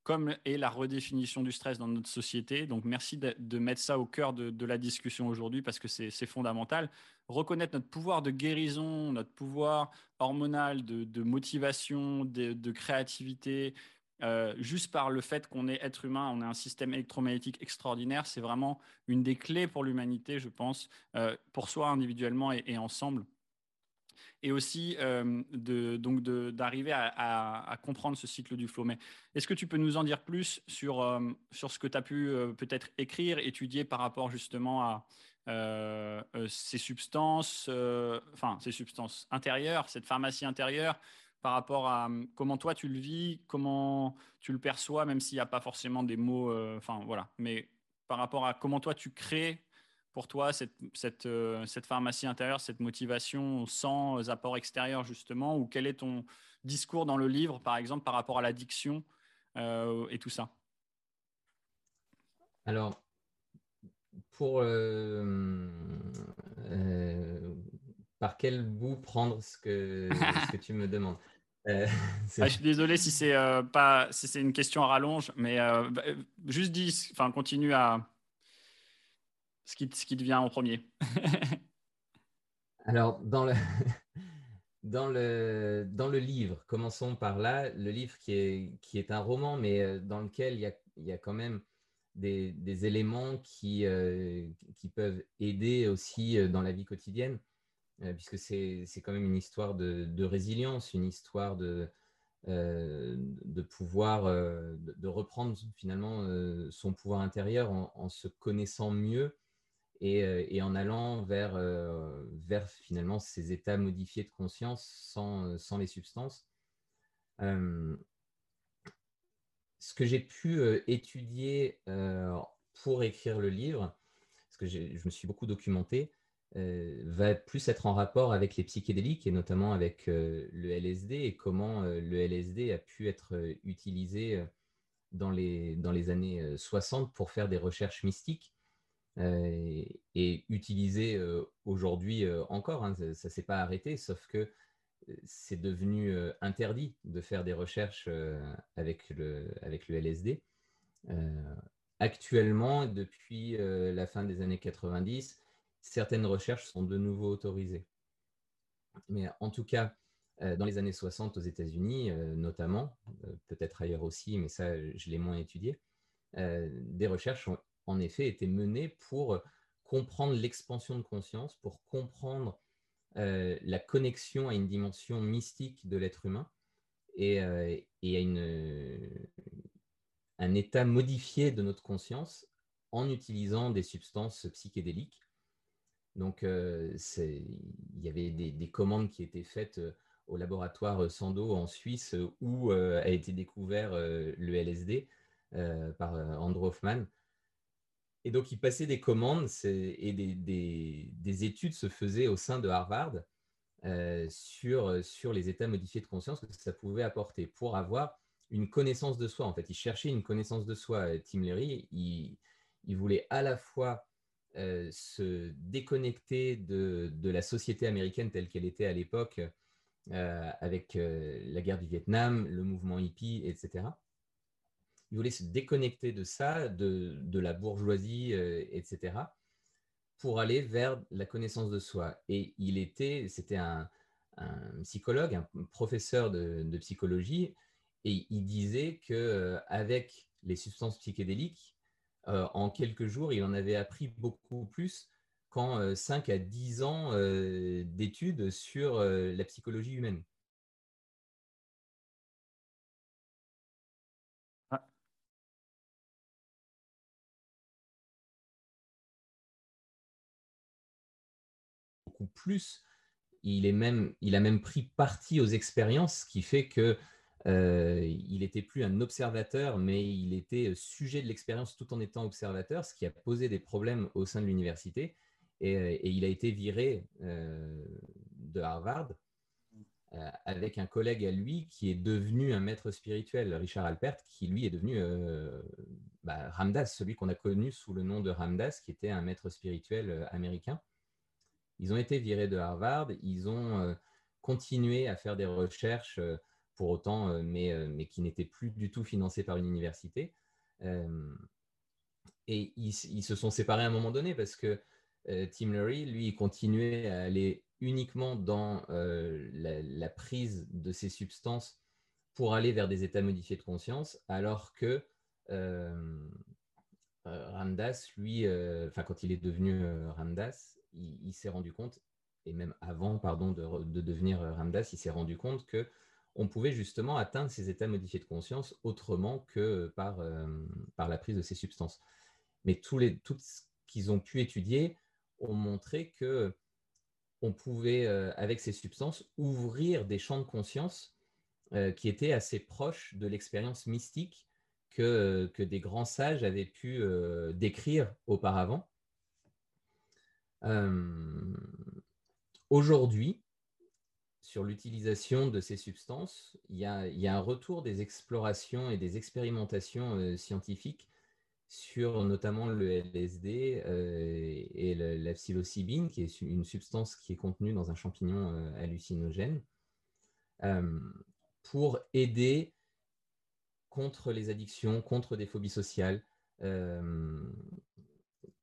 comme est la redéfinition du stress dans notre société. Donc, merci de, mettre ça au cœur de, la discussion aujourd'hui parce que c'est fondamental. Reconnaître notre pouvoir de guérison, notre pouvoir hormonal, de, motivation, de, créativité, euh, juste par le fait qu'on est être humain, on a un système électromagnétique extraordinaire, c'est vraiment une des clés pour l'humanité, je pense, euh, pour soi individuellement et ensemble et aussi euh, de, donc d'arriver à, comprendre ce cycle du flow. Mais est-ce que tu peux nous en dire plus sur, euh, sur ce que tu as pu euh, peut-être écrire, étudier par rapport justement à ces substances, enfin ces substances intérieures, cette pharmacie intérieure, par rapport à comment toi tu le vis, comment tu le perçois, même s'il n'y a pas forcément des mots, enfin voilà, mais par rapport à comment toi tu crées pour toi, cette, cette, euh, cette, pharmacie intérieure, cette motivation sans apport extérieur, justement Ou quel est ton discours dans le livre, par exemple, par rapport à l'addiction euh, et tout ça? Alors, pour. Euh, par quel bout prendre ce que, ce que tu me demandes? Ah, je suis désolé si c'est pas si c'est une question à rallonge, mais bah, juste dis, enfin continue à, ce qui, ce qui devient en premier. Alors, dans le, dans, le, dans le livre, commençons par là, le livre qui est, qui est un roman, mais euh, dans lequel il y a, il y a quand même des, des éléments qui, euh, qui peuvent aider aussi euh, dans la vie quotidienne, puisque c'est quand même une histoire de, résilience, une histoire de, de pouvoir, de, reprendre finalement son pouvoir intérieur en se connaissant mieux euh, et, en allant vers, euh, vers finalement ces états modifiés de conscience sans, euh, les substances. ce que j'ai pu étudier pour écrire le livre, parce que je me suis beaucoup documenté, va plus être en rapport avec les psychédéliques et notamment avec le LSD et comment le LSD a pu être utilisé dans les, années 60 pour faire des recherches mystiques et utilisé euh, aujourd'hui euh, encore. Hein, ça ne s'est pas arrêté, sauf que c'est devenu interdit de faire des recherches avec, le, avec le LSD. actuellement, depuis la fin des années 90, certaines recherches sont de nouveau autorisées. Mais en tout cas, dans les années 60 aux États-Unis, notamment, peut-être ailleurs aussi, mais ça, je l'ai moins étudié, des recherches ont en effet, été menée pour comprendre l'expansion de conscience, pour comprendre euh, la connexion à une dimension mystique de l'être humain et, euh, à une, un état modifié de notre conscience en utilisant des substances psychédéliques. Donc, euh, il y avait des, des, commandes qui étaient faites au laboratoire Sando en Suisse où a été découvert le LSD par Andrew Hoffman. Et donc, il passait des commandes et des, études se faisaient au sein de Harvard euh, sur, sur les états modifiés de conscience que ça pouvait apporter pour avoir une connaissance de soi. En fait, il cherchait une connaissance de soi. Euh, Tim Leary, il, voulait à la fois euh, se déconnecter de, la société américaine telle qu'elle était à l'époque, avec la guerre du Vietnam, le mouvement hippie, etc il voulait se déconnecter de ça, de, la bourgeoisie, euh, etc., pour aller vers la connaissance de soi. Et il était, c'était un, psychologue, un professeur de, psychologie, et il disait que euh, avec les substances psychédéliques, euh, en quelques jours, il en avait appris beaucoup plus qu'en 5 à 10 ans d'études sur la psychologie humaine. Plus. Il, est même, il a même pris parti aux expériences, ce qui fait que euh, il n'était plus un observateur, mais il était sujet de l'expérience tout en étant observateur, ce qui a posé des problèmes au sein de l'université. Et, il a été viré de Harvard avec un collègue à lui qui est devenu un maître spirituel, Richard Alpert, qui lui est devenu bah, Ramdas, celui qu'on a connu sous le nom de Ramdas, qui était un maître spirituel américain. Ils ont été virés de Harvard, ils ont continué à faire des recherches pour autant, mais, mais qui n'étaient plus du tout financées par une université. et ils, se sont séparés à un moment donné parce que Tim Lurie, lui, continuait à aller uniquement dans la, prise de ces substances pour aller vers des états modifiés de conscience, alors que Ramdas, lui, enfin quand il est devenu Ramdas, il, s'est rendu compte, et même avant, pardon, de, de devenir Ramdas, il s'est rendu compte que on pouvait justement atteindre ces états modifiés de conscience autrement que par, par la prise de ces substances. Mais tous les, tout ce qu'ils ont pu étudier ont montré que on pouvait, euh, avec ces substances, ouvrir des champs de conscience euh, qui étaient assez proches de l'expérience mystique que, que, des grands sages avaient pu euh, décrire auparavant. Aujourd'hui, sur l'utilisation de ces substances, il y, a, un retour des explorations et des expérimentations scientifiques sur notamment le LSD euh, et la psilocybine, qui est une substance qui est contenue dans un champignon euh, hallucinogène, euh, pour aider contre les addictions, contre des phobies sociales,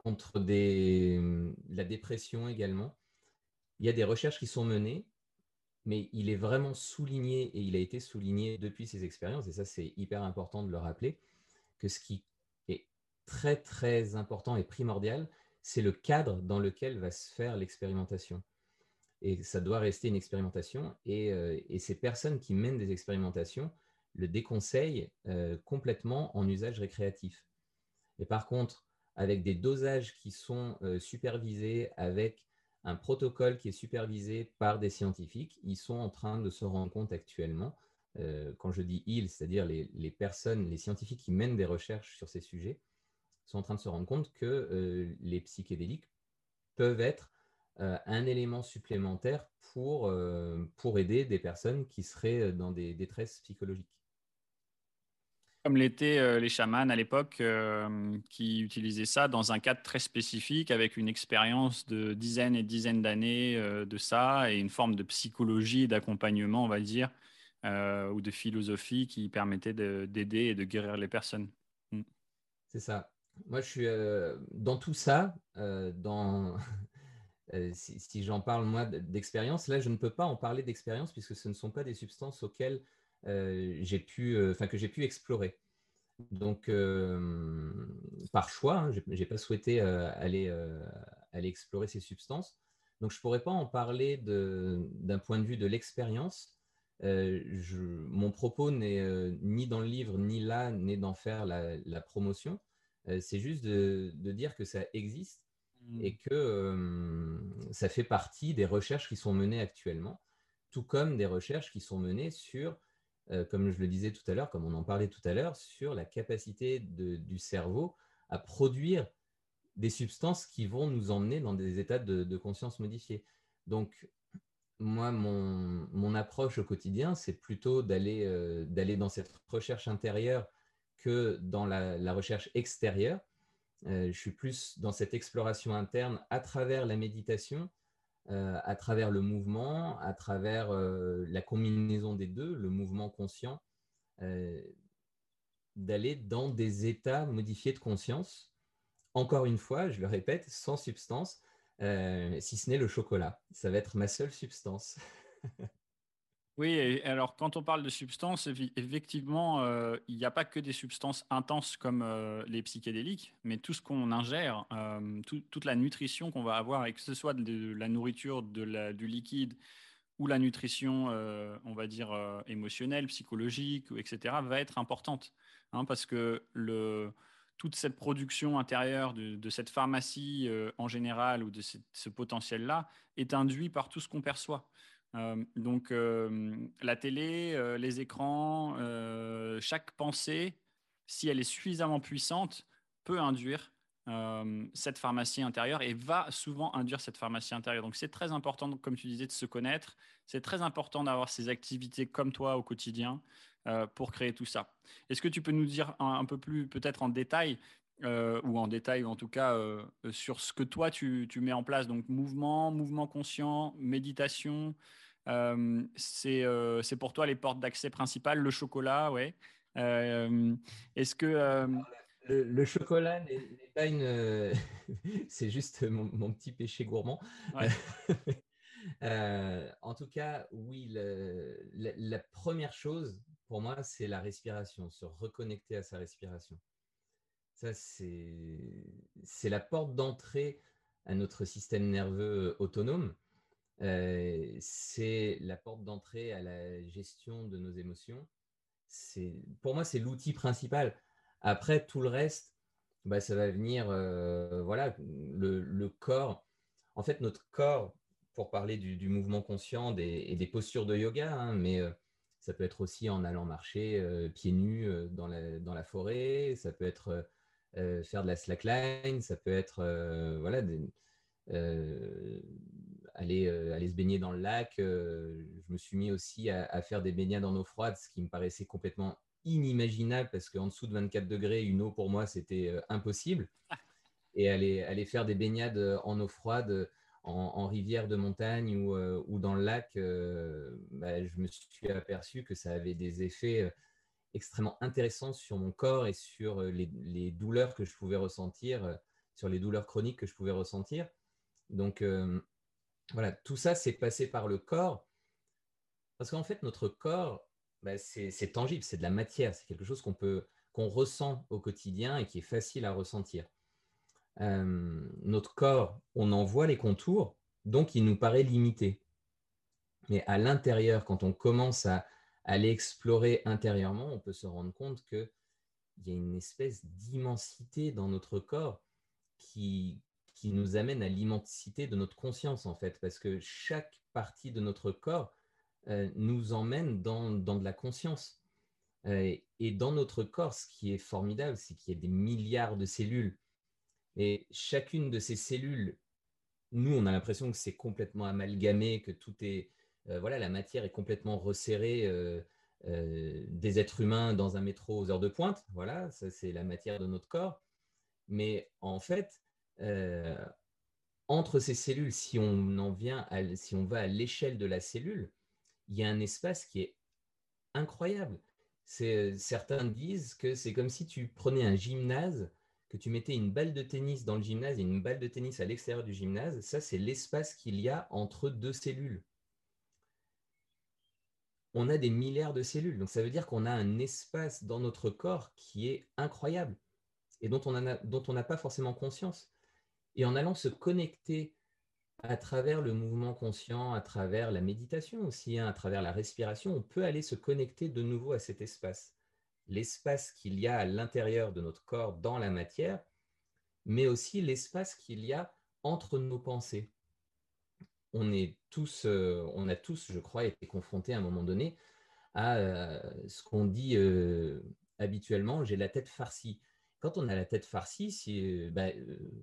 contre la dépression également. Il y a des recherches qui sont menées, mais il est vraiment souligné, et il a été souligné depuis ces expériences, et ça c'est hyper important de le rappeler, que ce qui très très important et primordial, c'est le cadre dans lequel va se faire l'expérimentation. Et ça doit rester une expérimentation. Et, euh, ces personnes qui mènent des expérimentations le déconseillent euh, complètement en usage récréatif. Et par contre, avec des dosages qui sont euh, supervisés, avec un protocole qui est supervisé par des scientifiques, ils sont en train de se rendre compte actuellement, quand je dis ils, c'est-à-dire les, personnes, les scientifiques qui mènent des recherches sur ces sujets, sont en train de se rendre compte que euh, les psychédéliques peuvent être euh, un élément supplémentaire euh, pour aider des personnes qui seraient dans des détresses psychologiques. Comme l'étaient les chamans à l'époque, qui utilisaient ça dans un cadre très spécifique, avec une expérience de dizaines et dizaines d'années de ça, et une forme de psychologie, d'accompagnement, on va dire, ou de philosophie qui permettait d'aider et de guérir les personnes. Mm. C'est ça moi, je suis euh, dans tout ça, euh, dans, euh, si, j'en parle moi d'expérience, là, je ne peux pas en parler d'expérience puisque ce ne sont pas des substances auxquelles j'ai pu, enfin que j'ai pu explorer. Donc, par choix, hein, je n'ai pas souhaité aller, aller explorer ces substances. Donc, je ne pourrais pas en parler d'un point de vue de l'expérience. mon propos n'est ni dans le livre, ni là, n'est d'en faire la promotion. Euh, c'est juste de, dire que ça existe mmh. et que ça fait partie des recherches qui sont menées actuellement, tout comme des recherches qui sont menées sur, euh, comme je le disais tout à l'heure, comme on en parlait tout à l'heure, sur la capacité du cerveau à produire des substances qui vont nous emmener dans des états de, conscience modifiés. Donc, moi, mon, approche au quotidien, c'est plutôt euh, d'aller dans cette recherche intérieure que dans la, recherche extérieure. Euh, je suis plus dans cette exploration interne à travers la méditation, euh, à travers le mouvement, à travers euh, la combinaison des deux, le mouvement conscient, d'aller dans des états modifiés de conscience. Encore une fois, je le répète, sans substance, si ce n'est le chocolat. Ça va être ma seule substance. Oui, alors quand on parle de substances, effectivement, euh, il n'y a pas que des substances intenses comme euh, les psychédéliques, mais tout ce qu'on ingère, euh, toute la nutrition qu'on va avoir, et que ce soit de, la nourriture, de du liquide ou la nutrition, on va dire, émotionnelle, psychologique, etc., va être importante. Hein, parce que toute cette production intérieure de, cette pharmacie en général ou de ce potentiel-là est induit par tout ce qu'on perçoit. Euh, donc euh, la télé, euh, les écrans, chaque pensée, si elle est suffisamment puissante, peut induire cette pharmacie intérieure et va souvent induire cette pharmacie intérieure. Donc c'est très important, comme tu disais, de se connaître. C'est très important d'avoir ces activités comme toi au quotidien pour créer tout ça. Est-ce que tu peux nous dire un, peu plus, peut-être en détail, ou en détail, ou en tout cas sur ce que toi tu, tu, mets en place Donc mouvement, mouvement conscient, méditation. c'est pour toi les portes d'accès principales, le chocolat, ouais. Est-ce que le, chocolat n'est pas une. c'est juste mon, petit péché gourmand. Euh, en tout cas, oui, la, première chose pour moi, c'est la respiration, se reconnecter à sa respiration. Ça, c'est la porte d'entrée à notre système nerveux autonome. C'est la porte d'entrée à la gestion de nos émotions. Pour moi, c'est l'outil principal. Après, tout le reste, bah, ça va venir, voilà, le, corps. En fait, notre corps, pour parler du, mouvement conscient et des postures de yoga, hein, mais ça peut être aussi en allant marcher pieds nus dans la, dans, la, forêt, ça peut être faire de la slackline, ça peut être, voilà, aller, aller se baigner dans le lac. je me suis mis aussi à, faire des baignades en eau froide, ce qui me paraissait complètement inimaginable parce qu'en dessous de 24 degrés, une eau pour moi, c'était euh, impossible. Et aller, aller faire des baignades euh, en eau froide, euh, en, rivière de montagne ou, ou dans le lac, bah, je me suis aperçu que ça avait des effets extrêmement intéressants sur mon corps et sur les, les, douleurs que je pouvais ressentir, sur les douleurs chroniques que je pouvais ressentir. Donc, voilà, tout ça, c'est passé par le corps. Parce qu'en fait, notre corps, bah, c'est tangible, c'est de la matière, c'est quelque chose qu'on peut qu'on ressent au quotidien et qui est facile à ressentir. Euh, notre corps, on en voit les contours, donc il nous paraît limité. Mais à l'intérieur, quand on commence à, aller explorer intérieurement, on peut se rendre compte qu'il y a une espèce d'immensité dans notre corps qui, qui nous amène à l'immensité de notre conscience, en fait, parce que chaque partie de notre corps euh, nous emmène dans, de la conscience. Euh, et dans notre corps, ce qui est formidable, c'est qu'il y a des milliards de cellules. Et chacune de ces cellules, nous, on a l'impression que c'est complètement amalgamé, que tout est, voilà, la matière est complètement resserrée. des êtres humains dans un métro aux heures de pointe, voilà, ça c'est la matière de notre corps. Mais en fait, entre ces cellules, si on en vient, si on va à l'échelle de la cellule, il y a un espace qui est incroyable. Certains disent que c'est comme si tu prenais un gymnase, que tu mettais une balle de tennis dans le gymnase et une balle de tennis à l'extérieur du gymnase. Ça, c'est l'espace qu'il y a entre deux cellules. On a des milliards de cellules, donc ça veut dire qu'on a un espace dans notre corps qui est incroyable et dont on n'a pas forcément conscience. Et en allant se connecter à travers le mouvement conscient, à travers la méditation aussi, hein, à travers la respiration, on peut aller se connecter de nouveau à cet espace. L'espace qu'il y a à l'intérieur de notre corps dans la matière, mais aussi l'espace qu'il y a entre nos pensées. On, est tous, euh, on a tous, je crois, été confrontés à un moment donné à euh, ce qu'on dit euh, habituellement, j'ai la tête farcie. Quand on a la tête farcie, bah,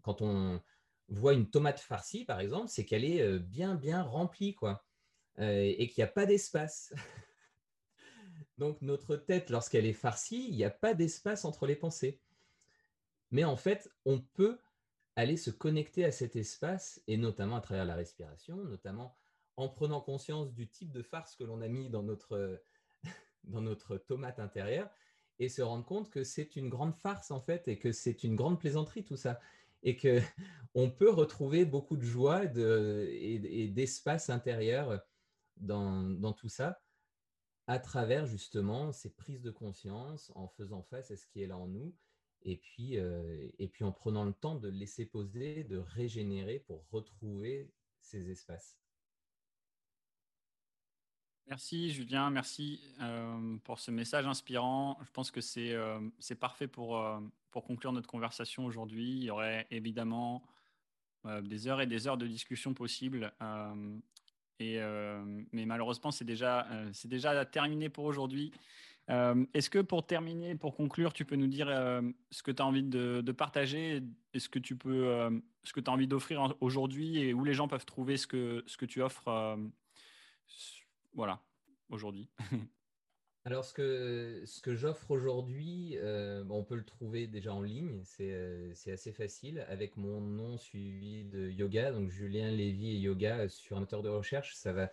quand on, voit une tomate farcie, par exemple, c'est qu'elle est bien, bien remplie, quoi, et qu'il n'y a pas d'espace. Donc, notre tête, lorsqu'elle est farcie, il n'y a pas d'espace entre les pensées. Mais en fait, on peut aller se connecter à cet espace, et notamment à travers la respiration, notamment en prenant conscience du type de farce que l'on a mis dans notre, dans notre tomate intérieure, et se rendre compte que c'est une grande farce, en fait, et que c'est une grande plaisanterie, tout ça. Et que on peut retrouver beaucoup de joie et, d'espace intérieur dans, tout ça à travers justement ces prises de conscience, en faisant face à ce qui est là en nous, et puis, euh, et puis en prenant le temps de laisser poser, de régénérer pour retrouver ces espaces. Merci Julien, merci euh, pour ce message inspirant. Je pense que c'est euh, parfait pour, pour conclure notre conversation aujourd'hui. Il y aurait évidemment euh, des heures et des heures de discussion possibles. Euh, et, euh, mais malheureusement, c'est déjà, déjà terminé pour aujourd'hui. Euh, est-ce que pour terminer, pour conclure, tu peux nous dire euh, ce que tu as envie de, partager et ce que tu peux, euh, ce que as envie d'offrir aujourd'hui et où les gens peuvent trouver ce que, ce que tu offres voilà, aujourd'hui? Alors, ce que, ce que j'offre aujourd'hui, on peut le trouver déjà en ligne, c'est assez facile, avec mon nom suivi de yoga, donc Julien Lévy et yoga sur un moteur de recherche, ça va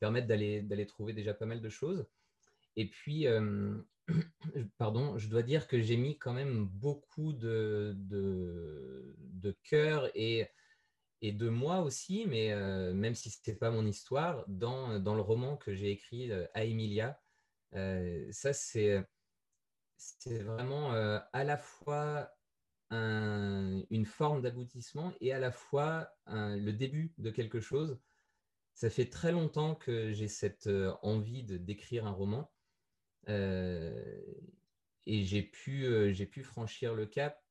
permettre d'aller trouver déjà pas mal de choses. Et puis, euh, pardon, je dois dire que j'ai mis quand même beaucoup de, de, cœur et, et de moi aussi, mais euh, même si ce n'est pas mon histoire, dans, dans le roman que j'ai écrit euh, à Emilia. ça, c'est vraiment à la fois une forme d'aboutissement et à la fois le début de quelque chose. Ça fait très longtemps que j'ai cette envie d'écrire un roman. Euh, et j'ai pu, euh, j'ai pu franchir le cap.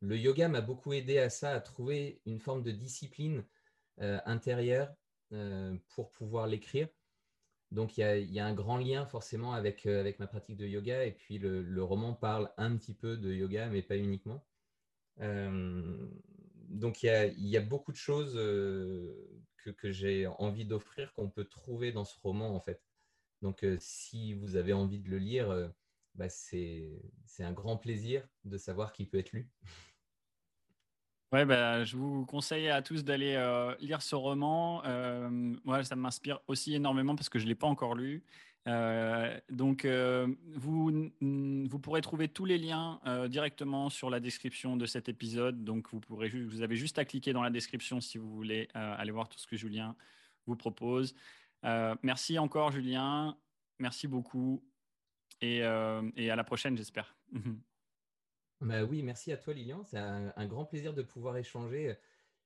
Le yoga m'a beaucoup aidé à ça, à trouver une forme de discipline euh, intérieure pour pouvoir l'écrire. Donc il y, a, un grand lien forcément avec, ma pratique de yoga et puis le, roman parle un petit peu de yoga mais pas uniquement. donc il y, a, beaucoup de choses que j'ai envie d'offrir qu'on peut trouver dans ce roman en fait. Donc, euh, si vous avez envie de le lire, euh, bah, c'est un grand plaisir de savoir qu'il peut être lu. Ouais, bah, je vous conseille à tous d'aller euh, lire ce roman. moi, ça m'inspire aussi énormément parce que je ne l'ai pas encore lu. donc, vous, vous pourrez trouver tous les liens directement sur la description de cet épisode. Donc, vous, pourrez, vous avez juste à cliquer dans la description si vous voulez aller voir tout ce que Julien vous propose. Euh, merci encore, Julien. Merci beaucoup. Et, euh, à la prochaine, j'espère. bah oui, merci à toi, Lilian. C'est un, grand plaisir de pouvoir échanger.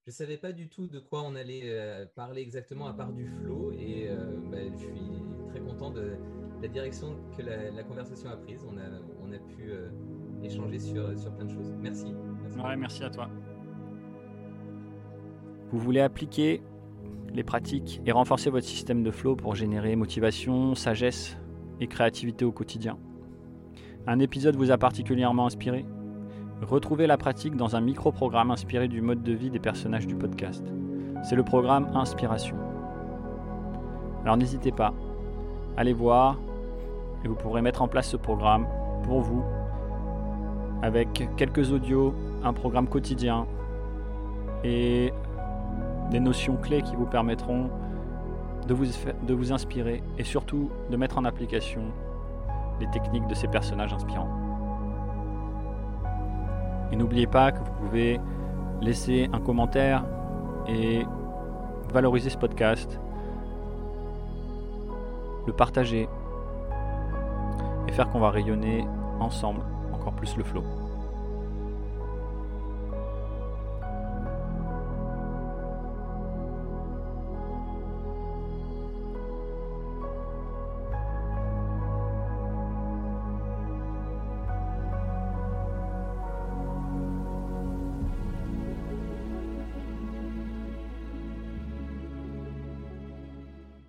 Je ne savais pas du tout de quoi on allait euh, parler exactement à part du flow. Et bah, je suis très content de la direction que la, conversation a prise. On a, on a pu échanger sur, sur plein de choses. Merci. Merci. merci à toi. Vous voulez appliquer les pratiques et renforcer votre système de flow pour générer motivation, sagesse et créativité au quotidien. Un épisode vous a particulièrement inspiré? Retrouvez la pratique dans un micro-programme inspiré du mode de vie des personnages du podcast. C'est le programme Inspiration. Alors n'hésitez pas, allez voir et vous pourrez mettre en place ce programme pour vous avec quelques audios, un programme quotidien et des notions clés qui vous permettront de vous, inspirer et surtout de mettre en application les techniques de ces personnages inspirants. Et n'oubliez pas que vous pouvez laisser un commentaire et valoriser ce podcast, le partager et faire qu'on va rayonner ensemble encore plus le flow.